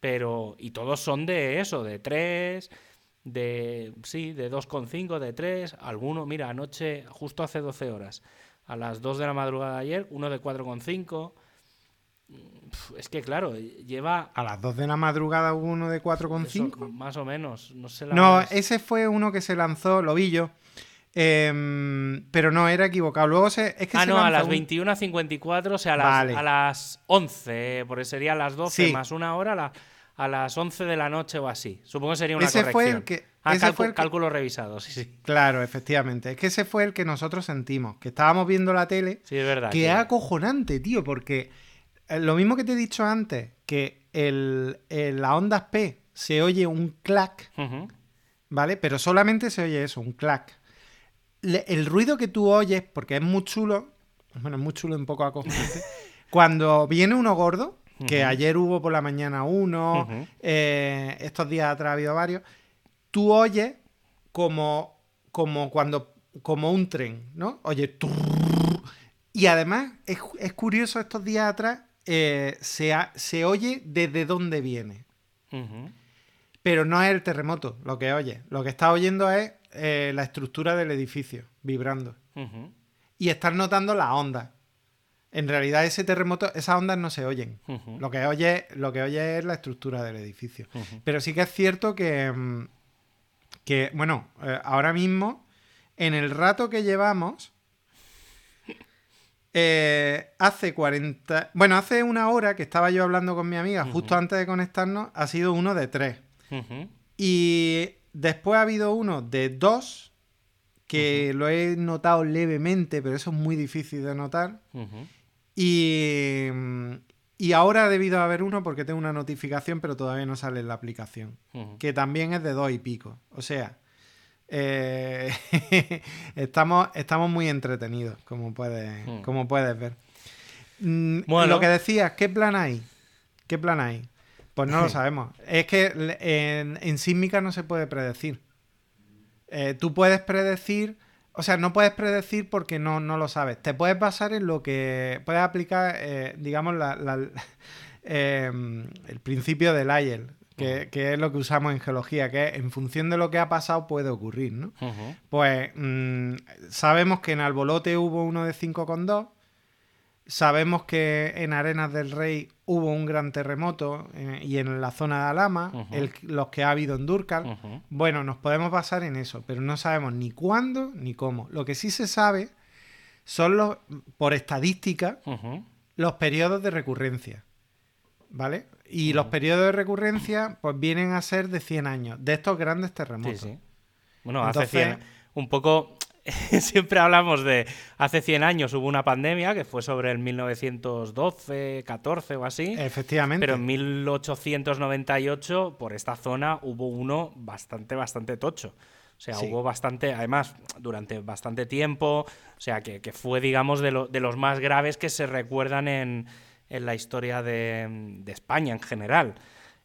Pero. Y todos son de eso, de tres. De. Sí, de 2,5, de 3. Alguno, mira, anoche, justo hace 12 horas. A las 2 de la madrugada de ayer, uno de 4,5. Pf, Es que claro, lleva A las 2 de la madrugada hubo uno de eso, 4,5. más o menos. No sé la No, hora. ese fue uno que se lanzó, lo vi yo. Em, pero no, era equivocado. Luego se. Es que Ah, se no, a las un- 21.54, o sea, a las, Vale. a las 11, eh, porque sería a las 12 Sí. más una hora, a, la- a las 11 de la noche o así. Supongo que sería una Ese fue el corrección. que- Ah, ese fue el que- cálculo revisado, sí, sí. Claro, efectivamente. Es que ese fue el que nosotros sentimos. Que estábamos viendo la tele. Sí, es verdad. Que es acojonante, tío, porque eh, lo mismo que te he dicho antes, que el, el- las ondas P se oye un clac. ¿vale? Pero solamente se oye eso, un clac. Le- el ruido que tú oyes, porque es muy chulo, bueno, es muy chulo un poco acojonante, cuando viene uno gordo, que ayer hubo por la mañana uno, eh, estos días atrás ha habido varios, tú oyes como, como cuando, como un tren, ¿no? Oye, turr. y además es, es curioso estos días atrás, eh, se, ha- se oye desde dónde viene. Pero no es el terremoto lo que oye. Lo que estás oyendo es eh, la estructura del edificio vibrando. Y estás notando las ondas. En realidad ese terremoto, esas ondas no se oyen. Lo que oye, lo que oye es la estructura del edificio. Pero sí que es cierto que, mm, que bueno, eh, ahora mismo, en el rato que llevamos, eh, hace 40... Bueno, hace una hora que estaba yo hablando con mi amiga, justo antes de conectarnos, ha sido uno de tres. Y después ha habido uno de dos, que lo he notado levemente, pero eso es muy difícil de notar. Y, y ahora ha debido haber uno porque tengo una notificación, pero todavía no sale en la aplicación. Que también es de dos y pico. O sea, eh, estamos, estamos muy entretenidos, como puedes, Hmm. como puedes ver. Mm, Bueno. Lo que decías, ¿qué plan hay? ¿Qué plan hay? Pues no lo sabemos. Es que en sísmica no se puede predecir. Eh, tú puedes predecir, o sea, no puedes predecir porque no, no lo sabes. Te puedes basar en lo que puedes aplicar, eh, digamos, la- la- eh, el principio del Lyell, que, que es lo que usamos en geología, que es en función de lo que ha pasado puede ocurrir, ¿no? Pues mm, sabemos que en Albolote hubo uno de 5,2, Sabemos que en Arenas del Rey hubo un gran terremoto eh, y en la zona de Alama, el- los que ha habido en Durcal. Bueno, nos podemos basar en eso, pero no sabemos ni cuándo ni cómo. Lo que sí se sabe son los, por estadística, los periodos de recurrencia. ¿Vale? Y los periodos de recurrencia, pues vienen a ser de 100 años, de estos grandes Sí, terremotos. sí. Bueno, hace Entonces- 100, un poco, siempre hablamos de, hace 100 años hubo una pandemia que fue sobre el 1912, 14 o así, Efectivamente. pero en 1898 por esta zona hubo uno bastante, bastante tocho. O sea, Sí. hubo bastante, además, durante bastante tiempo, o sea, que, que fue, digamos, de, lo- de los más graves que se recuerdan en, en la historia de, de España en general.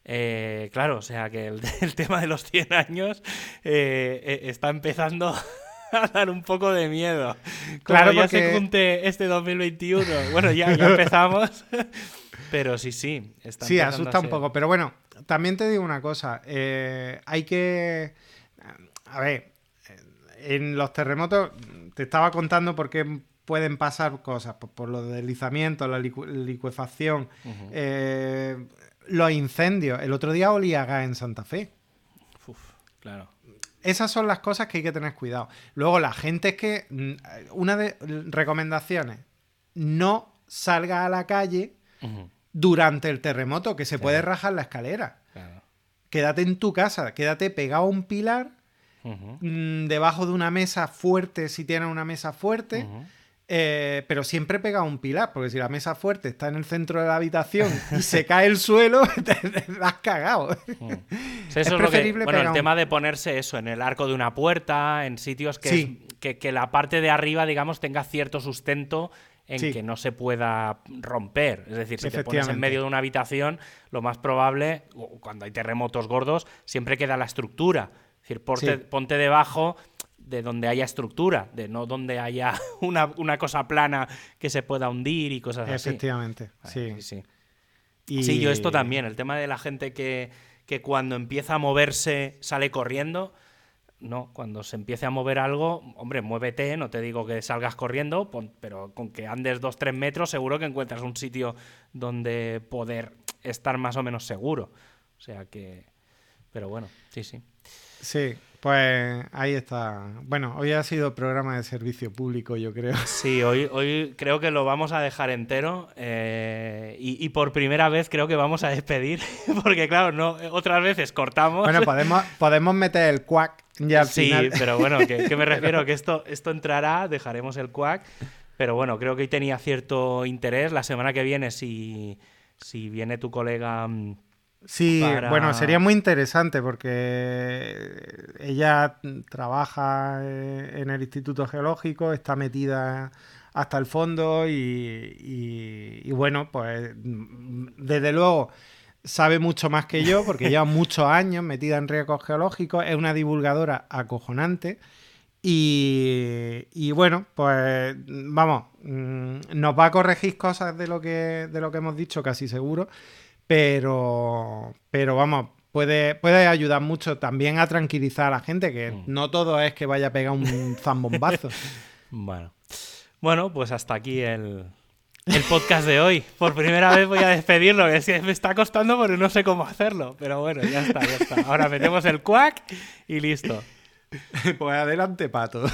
Eh, claro, o sea, que el, el tema de los 100 años eh, eh, está empezando a dar un poco de miedo. Como Claro, ya se junte este 2021. Bueno, ya, ya empezamos. Pero sí, sí. está Sí, asusta un poco. Pero bueno, también te digo una cosa. eh, hay que. A ver, en los terremotos, te estaba contando por qué pueden pasar cosas. Pues por los deslizamientos, la licu- licuefacción, eh, los incendios. El otro día olía gas en Santa Fe. Uf, claro. Esas son las cosas que hay que tener cuidado. Luego, la gente es que. mm, Una de recomendaciones: no salga a la calle durante el terremoto, que se puede rajar la escalera. claro. Quédate en tu casa, quédate pegado a un pilar, mm, debajo de una mesa fuerte, si tienes una mesa fuerte. Eh, pero siempre pegado a un pilar, porque si la mesa fuerte está en el centro de la habitación y se cae el suelo, te, te has cagado. Mm. Es eso es, lo que, bueno, el un- tema de ponerse eso en el arco de una puerta, en sitios que, Sí. es- que, que la parte de arriba, digamos, tenga cierto sustento en Sí. que no se pueda romper. Es decir, si te pones en medio de una habitación, lo más probable, cuando hay terremotos gordos, siempre queda la estructura. Es decir, Sí. ponte debajo de donde haya estructura, de no donde haya una, una cosa plana que se pueda hundir y cosas así. Efectivamente, sí. sí, sí. Y- Sí, yo esto también, el tema de la gente que, que cuando empieza a moverse sale corriendo. No, cuando se empiece a mover algo, hombre, muévete, no te digo que salgas corriendo, pero con que andes dos, tres metros seguro que encuentras un sitio donde poder estar más o menos seguro. O sea que... Pero bueno, sí, sí. Sí, pues ahí está. Bueno, hoy ha sido programa de servicio público, yo creo. Sí, hoy, hoy creo que lo vamos a dejar entero eh, y, y por primera vez creo que vamos a despedir, porque claro, no otras veces cortamos. Bueno, podemos, podemos meter el cuac ya al sí, final. pero bueno, que, que me refiero que esto, esto entrará, dejaremos el quack, pero bueno, creo que hoy tenía cierto interés. La semana que viene, si, si viene tu colega... Sí, para- bueno, sería muy interesante porque ella trabaja eh, en el Instituto Geológico, está metida hasta el fondo y, y- y bueno, pues mm, desde luego sabe mucho más que yo porque lleva muchos años metida en riesgos geológicos, es una divulgadora acojonante. Y, y bueno, pues vamos, mm, nos va a corregir cosas de lo que, de lo que hemos dicho, casi seguro. Pero, pero vamos, puede, puede ayudar mucho también a tranquilizar a la gente, que Mm. no todo es que vaya a pegar un zambombazo. Bueno. Bueno, pues hasta aquí el, el podcast de hoy. Por primera vez voy a despedirlo, que es que me está costando porque no sé cómo hacerlo. Pero bueno, ya está, ya está. Ahora metemos el quack y listo. pues adelante, pato.